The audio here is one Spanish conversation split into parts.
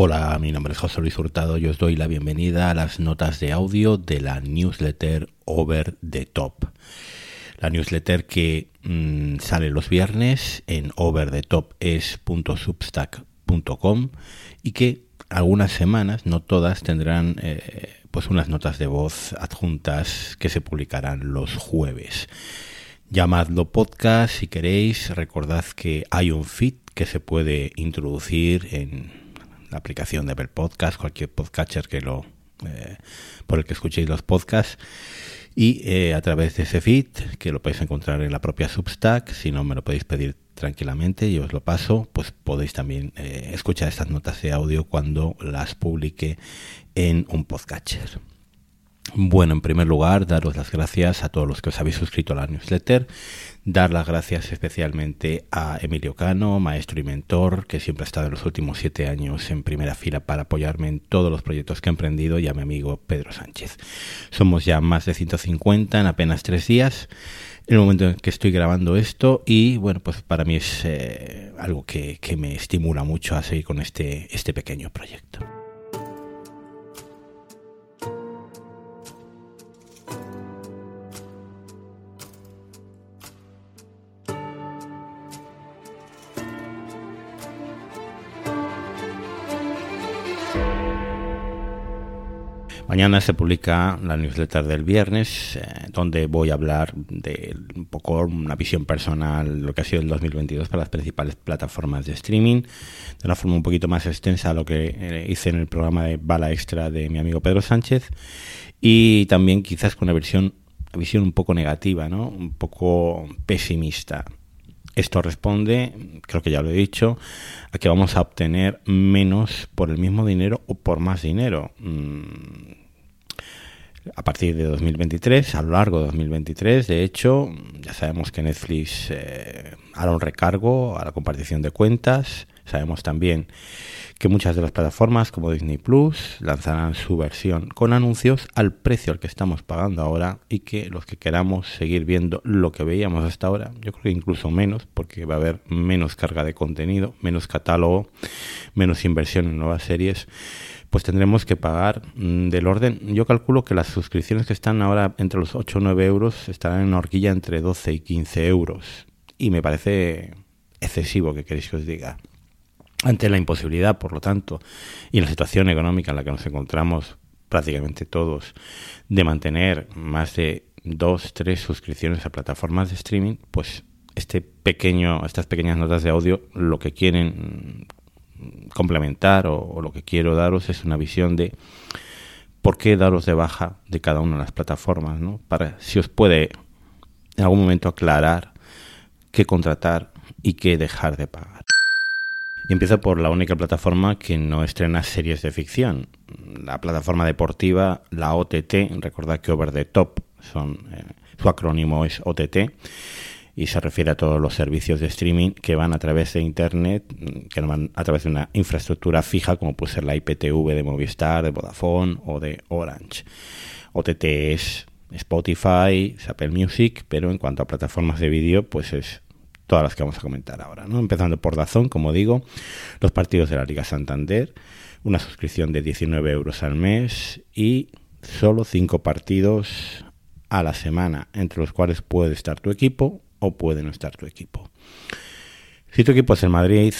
Hola, mi nombre es José Luis Hurtado y os doy la bienvenida a las notas de audio de la newsletter Over the Top. La newsletter que mm, sale los viernes en overthetopes.substack.com y que algunas semanas, no todas, tendrán eh, pues unas notas de voz adjuntas que se publicarán los jueves. Llamadlo podcast si queréis. Recordad que hay un feed que se puede introducir en la aplicación de Apple Podcast, cualquier podcatcher que lo eh, por el que escuchéis los podcasts y eh, a través de ese feed que lo podéis encontrar en la propia Substack, si no me lo podéis pedir tranquilamente y os lo paso, pues podéis también eh, escuchar estas notas de audio cuando las publique en un podcatcher. Bueno, en primer lugar, daros las gracias a todos los que os habéis suscrito a la newsletter. Dar las gracias especialmente a Emilio Cano, maestro y mentor, que siempre ha estado en los últimos siete años en primera fila para apoyarme en todos los proyectos que he emprendido, y a mi amigo Pedro Sánchez. Somos ya más de 150 en apenas tres días, en el momento en que estoy grabando esto, y bueno, pues para mí es eh, algo que, que me estimula mucho a seguir con este, este pequeño proyecto. Mañana se publica la newsletter del viernes, eh, donde voy a hablar de un poco una visión personal, lo que ha sido el 2022 para las principales plataformas de streaming, de una forma un poquito más extensa a lo que eh, hice en el programa de Bala Extra de mi amigo Pedro Sánchez, y también quizás con una una visión un poco negativa, ¿no? un poco pesimista. Esto responde, creo que ya lo he dicho, a que vamos a obtener menos por el mismo dinero o por más dinero. Mm, a partir de 2023, a lo largo de 2023, de hecho, ya sabemos que Netflix eh, hará un recargo a la compartición de cuentas. Sabemos también que muchas de las plataformas como Disney Plus lanzarán su versión con anuncios al precio al que estamos pagando ahora y que los que queramos seguir viendo lo que veíamos hasta ahora, yo creo que incluso menos, porque va a haber menos carga de contenido, menos catálogo, menos inversión en nuevas series pues tendremos que pagar mm, del orden. Yo calculo que las suscripciones que están ahora entre los 8 o 9 euros estarán en una horquilla entre 12 y 15 euros. Y me parece excesivo que queréis que os diga. Ante la imposibilidad, por lo tanto, y la situación económica en la que nos encontramos prácticamente todos, de mantener más de dos, tres suscripciones a plataformas de streaming, pues este pequeño, estas pequeñas notas de audio lo que quieren complementar o, lo que quiero daros es una visión de por qué daros de baja de cada una de las plataformas, ¿no? Para si os puede en algún momento aclarar qué contratar y qué dejar de pagar. Y empiezo por la única plataforma que no estrena series de ficción, la plataforma deportiva, la OTT, recordad que Over the Top son, eh, su acrónimo es OTT, y se refiere a todos los servicios de streaming que van a través de Internet, que van a través de una infraestructura fija como puede ser la IPTV de Movistar, de Vodafone o de Orange. OTT es Spotify, Apple Music, pero en cuanto a plataformas de vídeo, pues es todas las que vamos a comentar ahora, ¿no? Empezando por Dazón, como digo, los partidos de la Liga Santander, una suscripción de 19 euros al mes y solo 5 partidos a la semana, entre los cuales puede estar tu equipo o puede no estar tu equipo. Si tu equipo es el Madrid,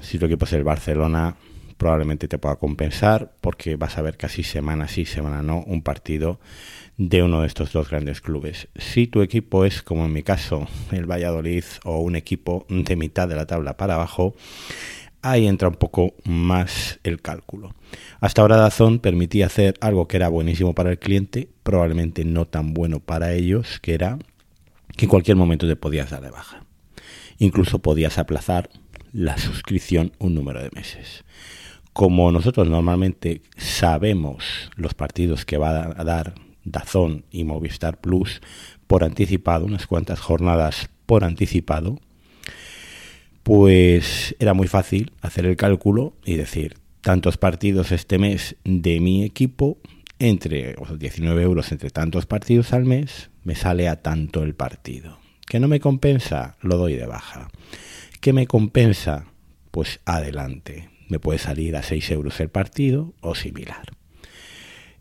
si tu equipo es el Barcelona, probablemente te pueda compensar porque vas a ver casi semana sí, semana no, un partido de uno de estos dos grandes clubes. Si tu equipo es, como en mi caso, el Valladolid o un equipo de mitad de la tabla para abajo, ahí entra un poco más el cálculo. Hasta ahora Dazón permitía hacer algo que era buenísimo para el cliente, probablemente no tan bueno para ellos, que era que en cualquier momento te podías dar de baja. Incluso podías aplazar la suscripción un número de meses. Como nosotros normalmente sabemos los partidos que va a dar Dazón y Movistar Plus por anticipado, unas cuantas jornadas por anticipado, pues era muy fácil hacer el cálculo y decir tantos partidos este mes de mi equipo entre 19 euros entre tantos partidos al mes me sale a tanto el partido. ¿Que no me compensa? Lo doy de baja. ¿Que me compensa? Pues adelante. Me puede salir a 6 euros el partido o similar.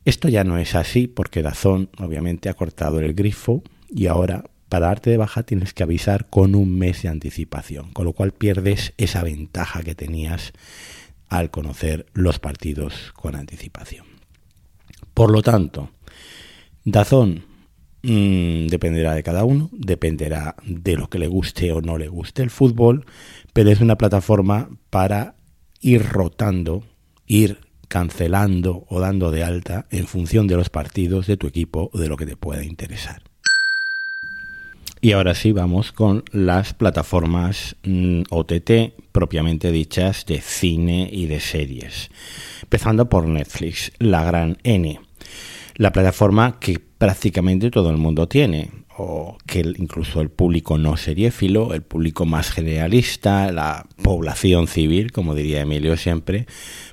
Esto ya no es así porque Dazón obviamente ha cortado el grifo y ahora para darte de baja tienes que avisar con un mes de anticipación, con lo cual pierdes esa ventaja que tenías al conocer los partidos con anticipación. Por lo tanto, Dazón mm, dependerá de cada uno, dependerá de lo que le guste o no le guste el fútbol, pero es una plataforma para ir rotando, ir cancelando o dando de alta en función de los partidos de tu equipo o de lo que te pueda interesar. Y ahora sí vamos con las plataformas mm, OTT propiamente dichas de cine y de series. Empezando por Netflix, la gran N. La plataforma que prácticamente todo el mundo tiene, o que incluso el público no seriéfilo, el público más generalista, la población civil, como diría Emilio siempre,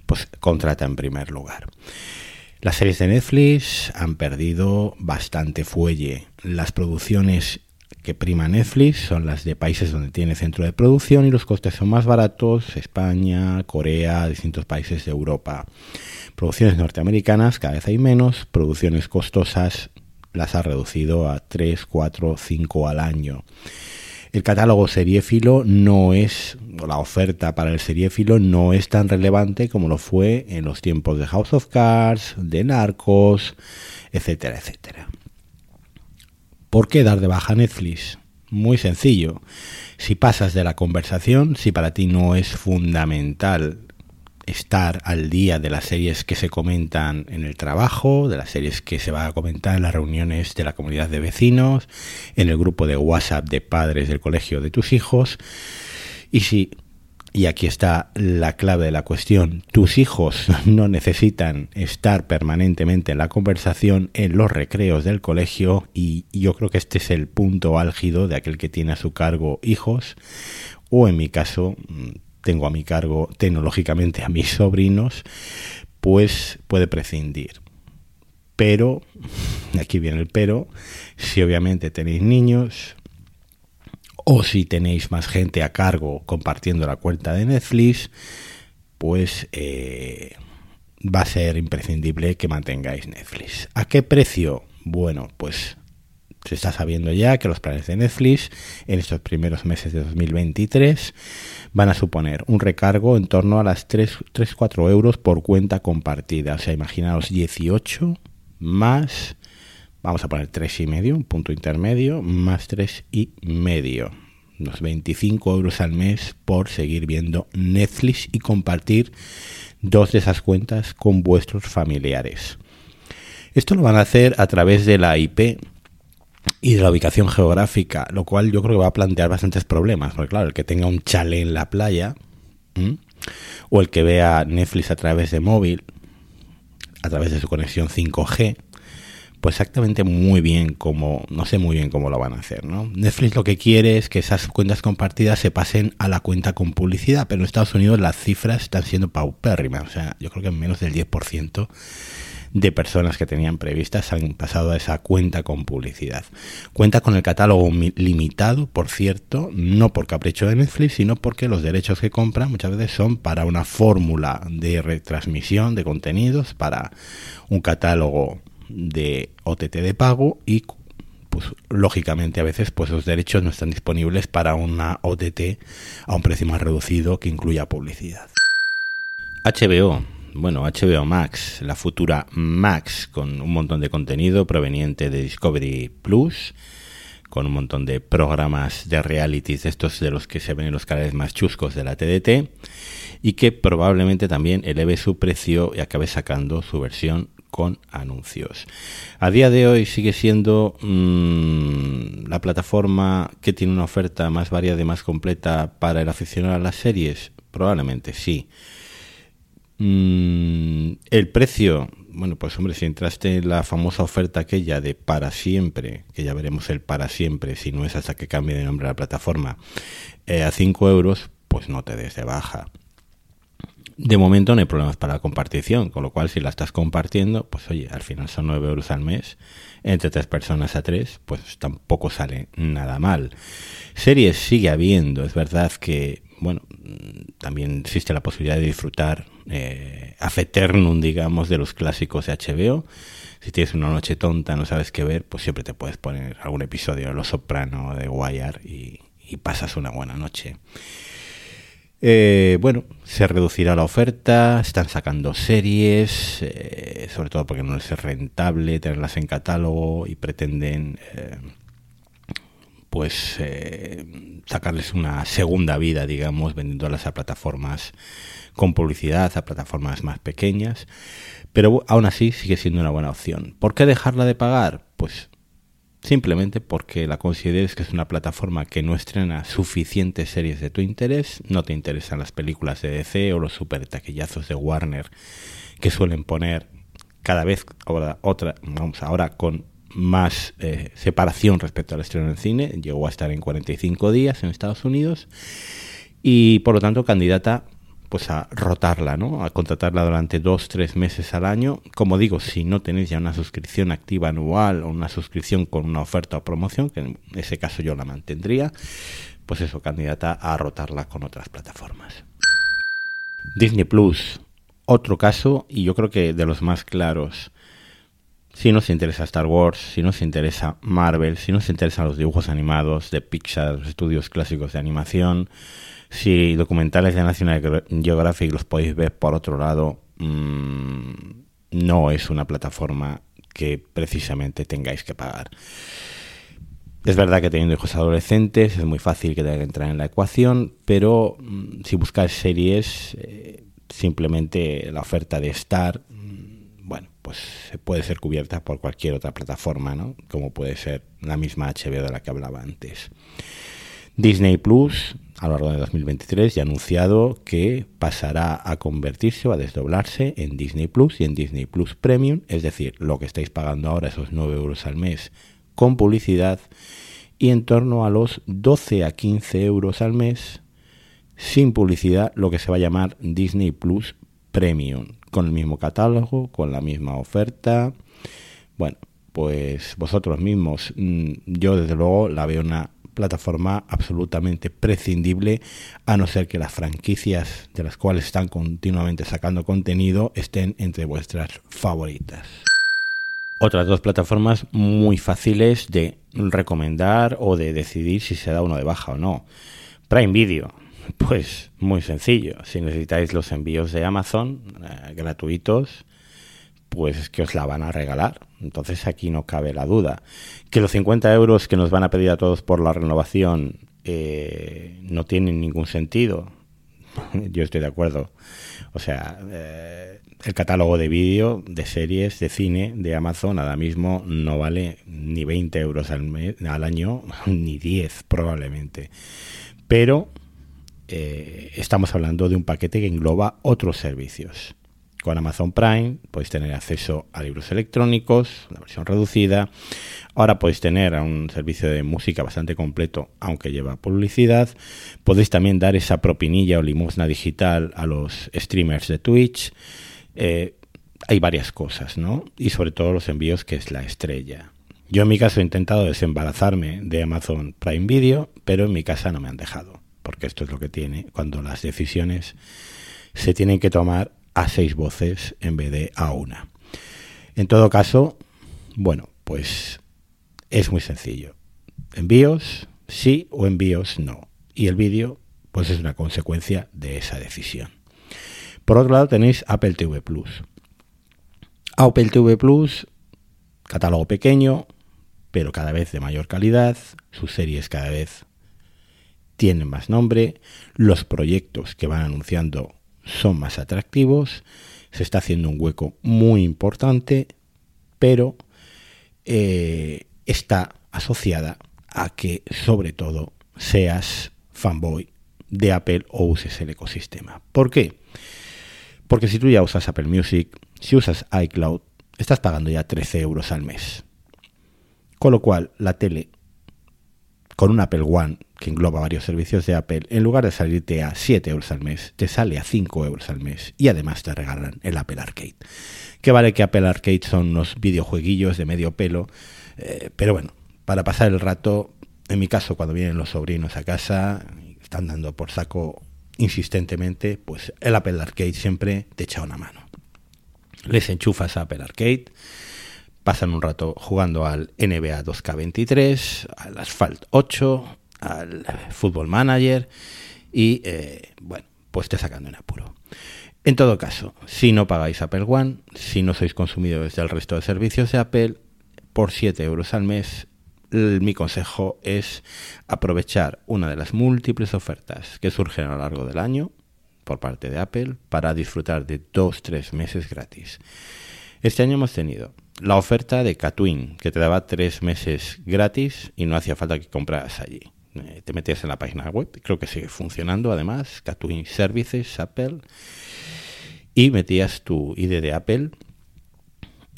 pues contrata en primer lugar. Las series de Netflix han perdido bastante fuelle. Las producciones que prima Netflix son las de países donde tiene centro de producción y los costes son más baratos, España, Corea, distintos países de Europa. Producciones norteamericanas cada vez hay menos, producciones costosas las ha reducido a 3, 4, 5 al año. El catálogo seriéfilo no es, la oferta para el seriéfilo no es tan relevante como lo fue en los tiempos de House of Cards, de Narcos, etcétera, etcétera. ¿Por qué dar de baja Netflix? Muy sencillo. Si pasas de la conversación, si para ti no es fundamental estar al día de las series que se comentan en el trabajo, de las series que se va a comentar en las reuniones de la comunidad de vecinos, en el grupo de WhatsApp de padres del colegio de tus hijos. Y si, y aquí está la clave de la cuestión, tus hijos no necesitan estar permanentemente en la conversación en los recreos del colegio y yo creo que este es el punto álgido de aquel que tiene a su cargo hijos o en mi caso tengo a mi cargo tecnológicamente a mis sobrinos, pues puede prescindir. Pero, aquí viene el pero, si obviamente tenéis niños o si tenéis más gente a cargo compartiendo la cuenta de Netflix, pues eh, va a ser imprescindible que mantengáis Netflix. ¿A qué precio? Bueno, pues se está sabiendo ya que los planes de Netflix en estos primeros meses de 2023 van a suponer un recargo en torno a las 3-4 euros por cuenta compartida. O sea, imaginaos 18 más, vamos a poner 3,5, un punto intermedio, más 3,5. Unos 25 euros al mes por seguir viendo Netflix y compartir dos de esas cuentas con vuestros familiares. Esto lo van a hacer a través de la IP y de la ubicación geográfica, lo cual yo creo que va a plantear bastantes problemas, porque claro, el que tenga un chale en la playa, o el que vea Netflix a través de móvil, a través de su conexión 5G, pues exactamente muy bien como, no sé muy bien cómo lo van a hacer, ¿no? Netflix lo que quiere es que esas cuentas compartidas se pasen a la cuenta con publicidad, pero en Estados Unidos las cifras están siendo paupérrimas, o sea, yo creo que menos del 10% de personas que tenían previstas han pasado a esa cuenta con publicidad. Cuenta con el catálogo limitado, por cierto, no por capricho de Netflix, sino porque los derechos que compran muchas veces son para una fórmula de retransmisión de contenidos, para un catálogo de OTT de pago y pues lógicamente a veces pues los derechos no están disponibles para una OTT a un precio más reducido que incluya publicidad. HBO bueno, HBO Max, la futura Max, con un montón de contenido proveniente de Discovery Plus, con un montón de programas de realities, estos de los que se ven en los canales más chuscos de la TDT, y que probablemente también eleve su precio y acabe sacando su versión con anuncios. A día de hoy sigue siendo mm, la plataforma que tiene una oferta más variada y más completa para el aficionado a las series. Probablemente sí. Mm, el precio, bueno, pues hombre, si entraste en la famosa oferta aquella de para siempre, que ya veremos el para siempre, si no es hasta que cambie de nombre la plataforma, eh, a 5 euros, pues no te des de baja. De momento no hay problemas para la compartición, con lo cual si la estás compartiendo, pues oye, al final son 9 euros al mes, entre tres personas a tres, pues tampoco sale nada mal. Series sigue habiendo, es verdad que bueno, también existe la posibilidad de disfrutar eh, eternum, digamos, de los clásicos de HBO. Si tienes una noche tonta, no sabes qué ver, pues siempre te puedes poner algún episodio de Los Soprano de Wire y, pasas una buena noche. Eh, bueno, se reducirá la oferta, están sacando series, eh, sobre todo porque no es rentable tenerlas en catálogo y pretenden eh, pues sacarles una segunda vida, digamos, vendiéndolas a plataformas con publicidad, a plataformas más pequeñas, pero aún así sigue siendo una buena opción. ¿Por qué dejarla de pagar? Pues simplemente porque la consideres que es una plataforma que no estrena suficientes series de tu interés, no te interesan las películas de DC o los super taquillazos de Warner que suelen poner cada vez ahora otra, vamos ahora con más eh, separación respecto al estreno en cine, llegó a estar en 45 días en Estados Unidos y por lo tanto candidata pues a rotarla, ¿no? A contratarla durante dos, tres meses al año. Como digo, si no tenéis ya una suscripción activa anual o una suscripción con una oferta o promoción, que en ese caso yo la mantendría, pues eso, candidata a rotarla con otras plataformas. Disney Plus, otro caso, y yo creo que de los más claros. Si nos interesa Star Wars, si nos interesa Marvel, si nos interesan los dibujos animados de Pixar, los estudios clásicos de animación, si documentales de National Geographic los podéis ver por otro lado, mm, no es una plataforma que precisamente tengáis que pagar. Es verdad que teniendo hijos adolescentes es muy fácil que tengan que entrar en la ecuación, pero mm, si buscáis series, eh, simplemente la oferta de Star, pues puede ser cubierta por cualquier otra plataforma, ¿no? Como puede ser la misma HBO de la que hablaba antes. Disney Plus a lo largo de 2023 ya ha anunciado que pasará a convertirse o a desdoblarse en Disney Plus y en Disney Plus Premium, es decir, lo que estáis pagando ahora, esos 9 euros al mes con publicidad, y en torno a los 12 a 15 euros al mes sin publicidad, lo que se va a llamar Disney Plus Premium, con el mismo catálogo, con la misma oferta. Bueno, pues vosotros mismos, mm, yo desde luego la veo una plataforma absolutamente prescindible, a no ser que las franquicias de las cuales están continuamente sacando contenido estén entre vuestras favoritas. Otras dos plataformas muy fáciles de recomendar o de decidir si se da uno de baja o no. Prime Video, pues muy sencillo. Si necesitáis los envíos de Amazon eh, gratuitos, pues es que os la van a regalar. Entonces aquí no cabe la duda. Que los 50 euros que nos van a pedir a todos por la renovación eh, no tienen ningún sentido. Yo estoy de acuerdo. O sea, eh, el catálogo de vídeo, de series, de cine de Amazon ahora mismo no vale ni 20 euros al, mes, al año, ni 10 probablemente. Pero eh, estamos hablando de un paquete que engloba otros servicios. Con Amazon Prime podéis tener acceso a libros electrónicos, una versión reducida. Ahora podéis tener un servicio de música bastante completo, aunque lleva publicidad. Podéis también dar esa propinilla o limosna digital a los streamers de Twitch. Eh, hay varias cosas, ¿no? Y sobre todo los envíos, que es la estrella. Yo en mi caso he intentado desembarazarme de Amazon Prime Video, pero en mi casa no me han dejado, porque esto es lo que tiene cuando las decisiones se tienen que tomar a seis voces en vez de a una. En todo caso, bueno, pues es muy sencillo. Envíos sí o envíos no. Y el vídeo, pues es una consecuencia de esa decisión. Por otro lado tenéis Apple TV Plus. Apple TV Plus, catálogo pequeño, pero cada vez de mayor calidad, sus series cada vez tienen más nombre, los proyectos que van anunciando son más atractivos, se está haciendo un hueco muy importante, pero eh, está asociada a que sobre todo seas fanboy de Apple o uses el ecosistema. ¿Por qué? Porque si tú ya usas Apple Music, si usas iCloud, estás pagando ya 13 euros al mes. Con lo cual, la tele con un Apple One que engloba varios servicios de Apple, en lugar de salirte a 7 euros al mes, te sale a 5 euros al mes y además te regalan el Apple Arcade. Que vale que Apple Arcade son unos videojueguillos de medio pelo, eh, pero bueno, para pasar el rato, en mi caso cuando vienen los sobrinos a casa, están dando por saco insistentemente, pues el Apple Arcade siempre te echa una mano. Les enchufas a Apple Arcade, pasan un rato jugando al NBA 2K23, al Asphalt 8, al Football Manager y, eh, bueno, pues te sacan de apuro. En todo caso, si no pagáis Apple One, si no sois consumidores del resto de servicios de Apple, por 7 euros al mes, mi consejo es aprovechar una de las múltiples ofertas que surgen a lo largo del año por parte de Apple para disfrutar de 2-3 meses gratis. Este año hemos tenido la oferta de Catwin, que te daba 3 meses gratis y no hacía falta que compraras allí. Eh, te metías en la página web, creo que sigue funcionando además, Catwin Services, Apple y metías tu ID de Apple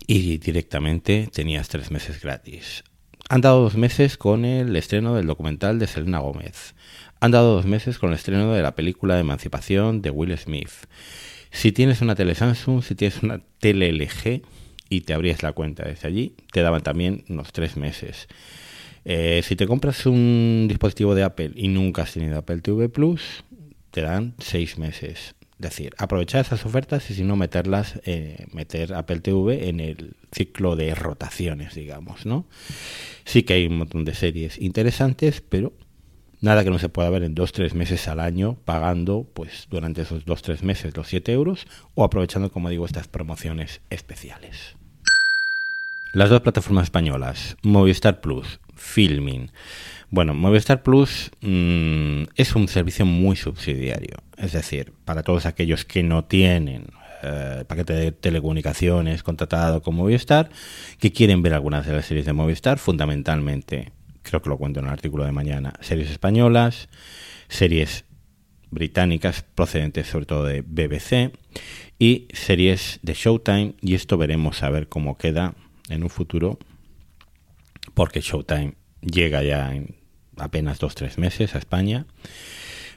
y directamente tenías tres meses gratis. Han dado dos meses con el estreno del documental de Selena Gómez. Han dado dos meses con el estreno de la película de emancipación de Will Smith. Si tienes una tele Samsung, si tienes una tele LG y te abrías la cuenta desde allí, te daban también unos tres meses. Eh, si te compras un dispositivo de Apple y nunca has tenido Apple TV Plus, te dan seis meses decir, aprovechar esas ofertas y si no meterlas, eh, meter Apple TV en el ciclo de rotaciones, digamos, ¿no? Sí que hay un montón de series interesantes, pero nada que no se pueda ver en dos, tres meses al año, pagando, pues, durante esos dos, tres meses los 7 euros o aprovechando, como digo, estas promociones especiales. Las dos plataformas españolas, Movistar Plus, Filming, bueno, Movistar Plus mm, es un servicio muy subsidiario. Es decir, para todos aquellos que no tienen eh, paquete de telecomunicaciones contratado con Movistar, que quieren ver algunas de las series de Movistar, fundamentalmente, creo que lo cuento en el artículo de mañana, series españolas, series británicas procedentes sobre todo de BBC y series de Showtime y esto veremos a ver cómo queda en un futuro porque Showtime llega ya en apenas dos tres meses a España.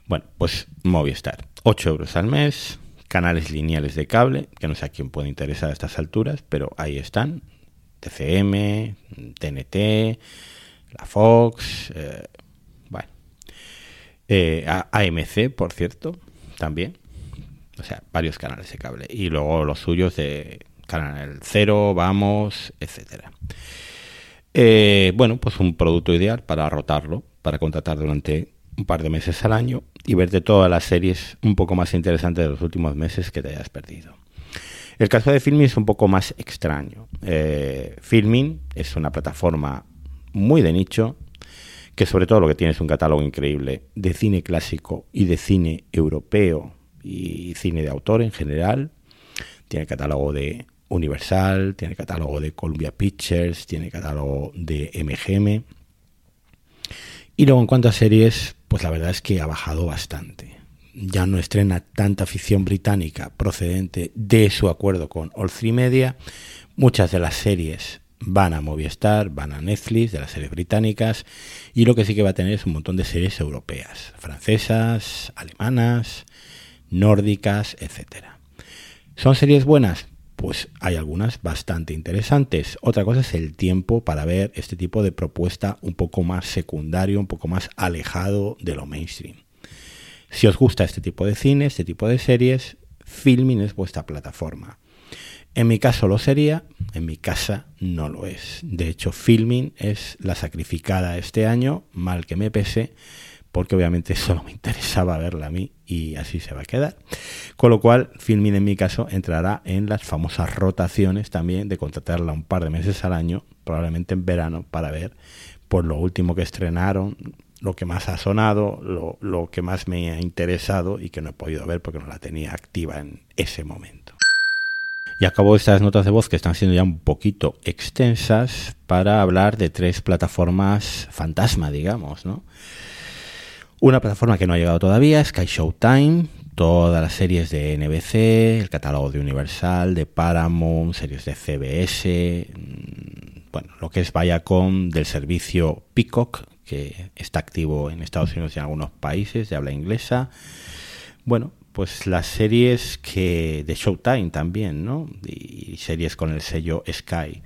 Bueno, pues Movistar, 8 euros al mes, canales lineales de cable, que no sé a quién puede interesar a estas alturas, pero ahí están, TCM, TNT, la Fox, eh, bueno, eh, AMC, por cierto, también, o sea, varios canales de cable, y luego los suyos de Canal Cero, Vamos, etcétera. Eh, bueno, pues un producto ideal para rotarlo, para contratar durante un par de meses al año y verte todas las series un poco más interesantes de los últimos meses que te hayas perdido. El caso de Filming es un poco más extraño. Eh, Filming es una plataforma muy de nicho, que sobre todo lo que tiene es un catálogo increíble de cine clásico y de cine europeo y cine de autor en general. Tiene catálogo de Universal, tiene catálogo de Columbia Pictures, tiene catálogo de MGM. Y luego en cuanto a series, pues la verdad es que ha bajado bastante. Ya no estrena tanta ficción británica procedente de su acuerdo con All Three Media. Muchas de las series van a Movistar, van a Netflix, de las series británicas. Y lo que sí que va a tener es un montón de series europeas, francesas, alemanas, nórdicas, etcétera. ¿Son series buenas? Pues hay algunas bastante interesantes. Otra cosa es el tiempo para ver este tipo de propuesta un poco más secundario, un poco más alejado de lo mainstream. Si os gusta este tipo de cine, este tipo de series, Filming es vuestra plataforma. En mi caso lo sería, en mi casa no lo es. De hecho, Filming es la sacrificada este año, mal que me pese, porque obviamente solo me interesaba verla a mí y así se va a quedar. Con lo cual, Filmin en mi caso entrará en las famosas rotaciones también de contratarla un par de meses al año, probablemente en verano, para ver por lo último que estrenaron, lo que más ha sonado, lo, lo que más me ha interesado y que no he podido ver porque no la tenía activa en ese momento. Y acabo estas notas de voz que están siendo ya un poquito extensas para hablar de tres plataformas fantasma, digamos, ¿no? Una plataforma que no ha llegado todavía, Sky Showtime, todas las series de NBC, el catálogo de Universal, de Paramount, series de CBS, mm, bueno, lo que es Viacom del servicio Peacock, que está activo en Estados Unidos y en algunos países de habla inglesa. Bueno, pues las series que de Showtime también, ¿no? Y series con el sello Sky.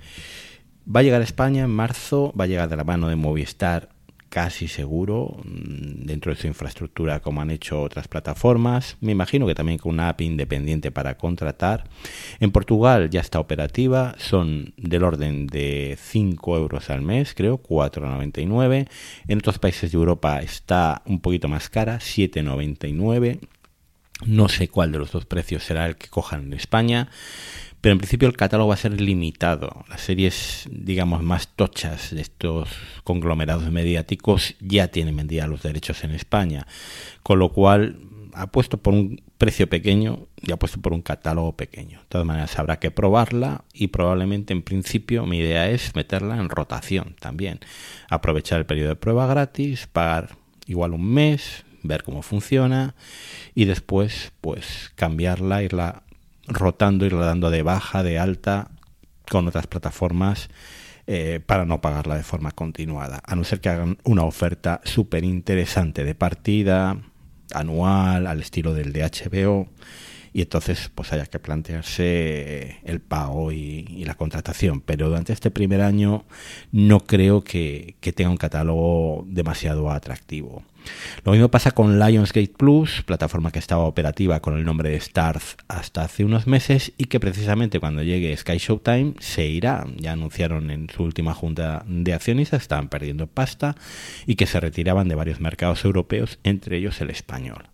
Va a llegar a España en marzo, va a llegar de la mano de Movistar casi seguro, mm, dentro de su infraestructura como han hecho otras plataformas. Me imagino que también con una app independiente para contratar. En Portugal ya está operativa, son del orden de 5 euros al mes, creo, 4,99. En otros países de Europa está un poquito más cara, 7,99. No sé cuál de los dos precios será el que cojan en España pero en principio el catálogo va a ser limitado. Las series, digamos, más tochas de estos conglomerados mediáticos ya tienen vendida los derechos en España, con lo cual ha puesto por un precio pequeño y ha puesto por un catálogo pequeño. De todas maneras, habrá que probarla y probablemente en principio mi idea es meterla en rotación también. Aprovechar el periodo de prueba gratis, pagar igual un mes, ver cómo funciona y después pues cambiarla, irla rotando y dando de baja, de alta con otras plataformas eh, para no pagarla de forma continuada, a no ser que hagan una oferta súper interesante de partida, anual, al estilo del de HBO, y entonces pues haya que plantearse el pago y, la contratación. Pero durante este primer año no creo que tenga un catálogo demasiado atractivo. Lo mismo pasa con Lionsgate Plus, plataforma que estaba operativa con el nombre de Starz hasta hace unos meses y que precisamente cuando llegue Sky Showtime se irá. Ya anunciaron en su última junta de accionistas estaban perdiendo pasta y que se retiraban de varios mercados europeos, entre ellos el español.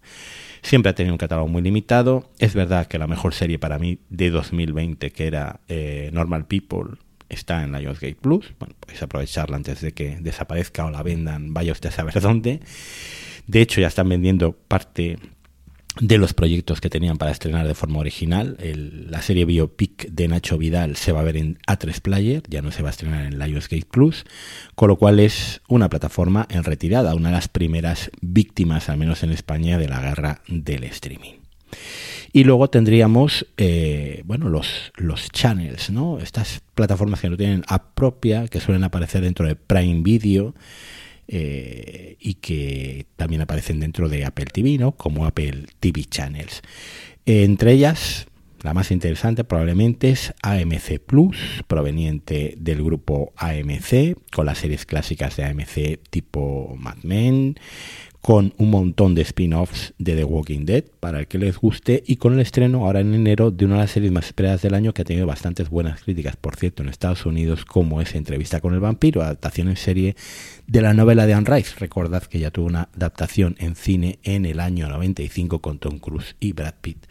Siempre ha tenido un catálogo muy limitado. Es verdad que la mejor serie para mí de 2020, que era eh, Normal People, está en Lionsgate Plus. Bueno, podéis aprovecharla antes de que desaparezca o la vendan, vaya usted a saber dónde. De hecho, ya están vendiendo parte de los proyectos que tenían para estrenar de forma original. la serie biopic de Nacho Vidal se va a ver en A3 Player, ya no se va a estrenar en Lionsgate Plus, con lo cual es una plataforma en retirada, una de las primeras víctimas, al menos en España, de la guerra del streaming. Y luego tendríamos, eh, bueno, los, los channels, ¿no? Estas plataformas que no tienen app propia, que suelen aparecer dentro de Prime Video eh, y que también aparecen dentro de Apple TV, ¿no? Como Apple TV Channels. entre ellas, la más interesante probablemente es AMC Plus, proveniente del grupo AMC, con las series clásicas de AMC tipo Mad Men, con un montón de spin-offs de The Walking Dead para el que les guste y con el estreno ahora en enero de una de las series más esperadas del año que ha tenido bastantes buenas críticas, por cierto, en Estados Unidos, como es Entrevista con el vampiro, adaptación en serie de la novela de Anne Rice. Recordad que ya tuvo una adaptación en cine en el año 95 con Tom Cruise y Brad Pitt.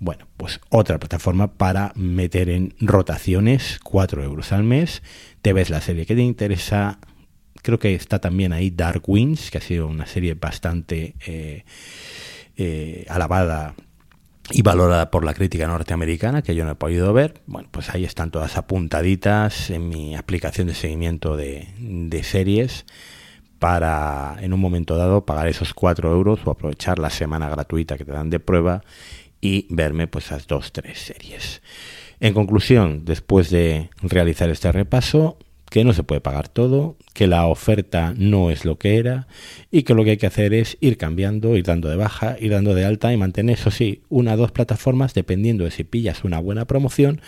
Bueno, pues otra plataforma para meter en rotaciones, 4 euros al mes, te ves la serie que te interesa, creo que está también ahí Dark Winds, que ha sido una serie bastante eh, eh, alabada y valorada por la crítica norteamericana, que yo no he podido ver. Bueno, pues ahí están todas apuntaditas en mi aplicación de seguimiento de, de series para en un momento dado pagar esos 4 euros o aprovechar la semana gratuita que te dan de prueba y verme pues esas dos, tres series. En conclusión, después de realizar este repaso, que no se puede pagar todo, que la oferta no es lo que era y que lo que hay que hacer es ir cambiando, ir dando de baja, ir dando de alta y mantener, eso sí, una o dos plataformas dependiendo de si pillas una buena promoción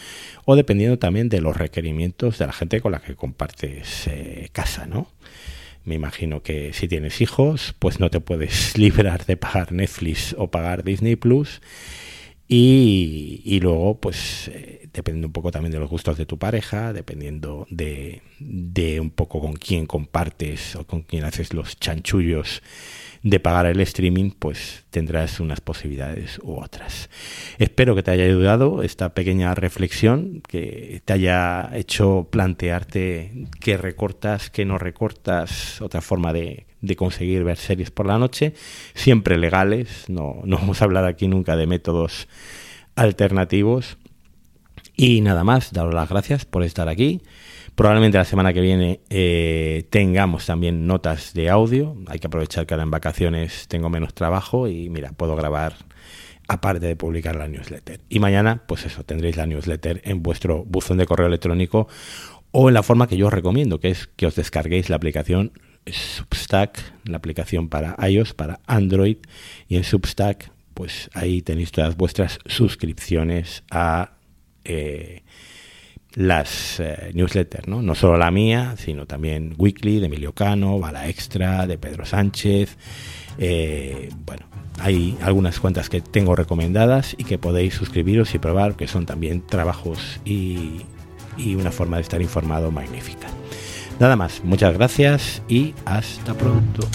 o dependiendo también de los requerimientos de la gente con la que compartes eh, casa, ¿no? Me imagino que si tienes hijos, pues no te puedes librar de pagar Netflix o pagar Disney Plus y, luego, pues, eh, dependiendo un poco también de los gustos de tu pareja, dependiendo de, de un poco con quién compartes o con quién haces los chanchullos de pagar el streaming, pues tendrás unas posibilidades u otras. Espero que te haya ayudado esta pequeña reflexión, que te haya hecho plantearte qué recortas, qué no recortas, otra forma de, conseguir ver series por la noche, siempre legales, no, vamos a hablar aquí nunca de métodos alternativos. Y nada más, daros las gracias por estar aquí. Probablemente la semana que viene eh, tengamos también notas de audio. Hay que aprovechar que ahora en vacaciones tengo menos trabajo y mira, puedo grabar aparte de publicar la newsletter. Y mañana, pues eso, tendréis la newsletter en vuestro buzón de correo electrónico o en la forma que yo os recomiendo, que es que os descarguéis la aplicación Substack, la aplicación para iOS, para Android, y en Substack, pues ahí tenéis todas vuestras suscripciones a... Eh, las eh, newsletters, ¿no? no solo la mía, sino también Weekly de Emilio Cano, Bala Extra de Pedro Sánchez. Eh, bueno, hay algunas cuentas que tengo recomendadas y que podéis suscribiros y probar, que son también trabajos y, y una forma de estar informado magnífica. Nada más, muchas gracias y hasta pronto.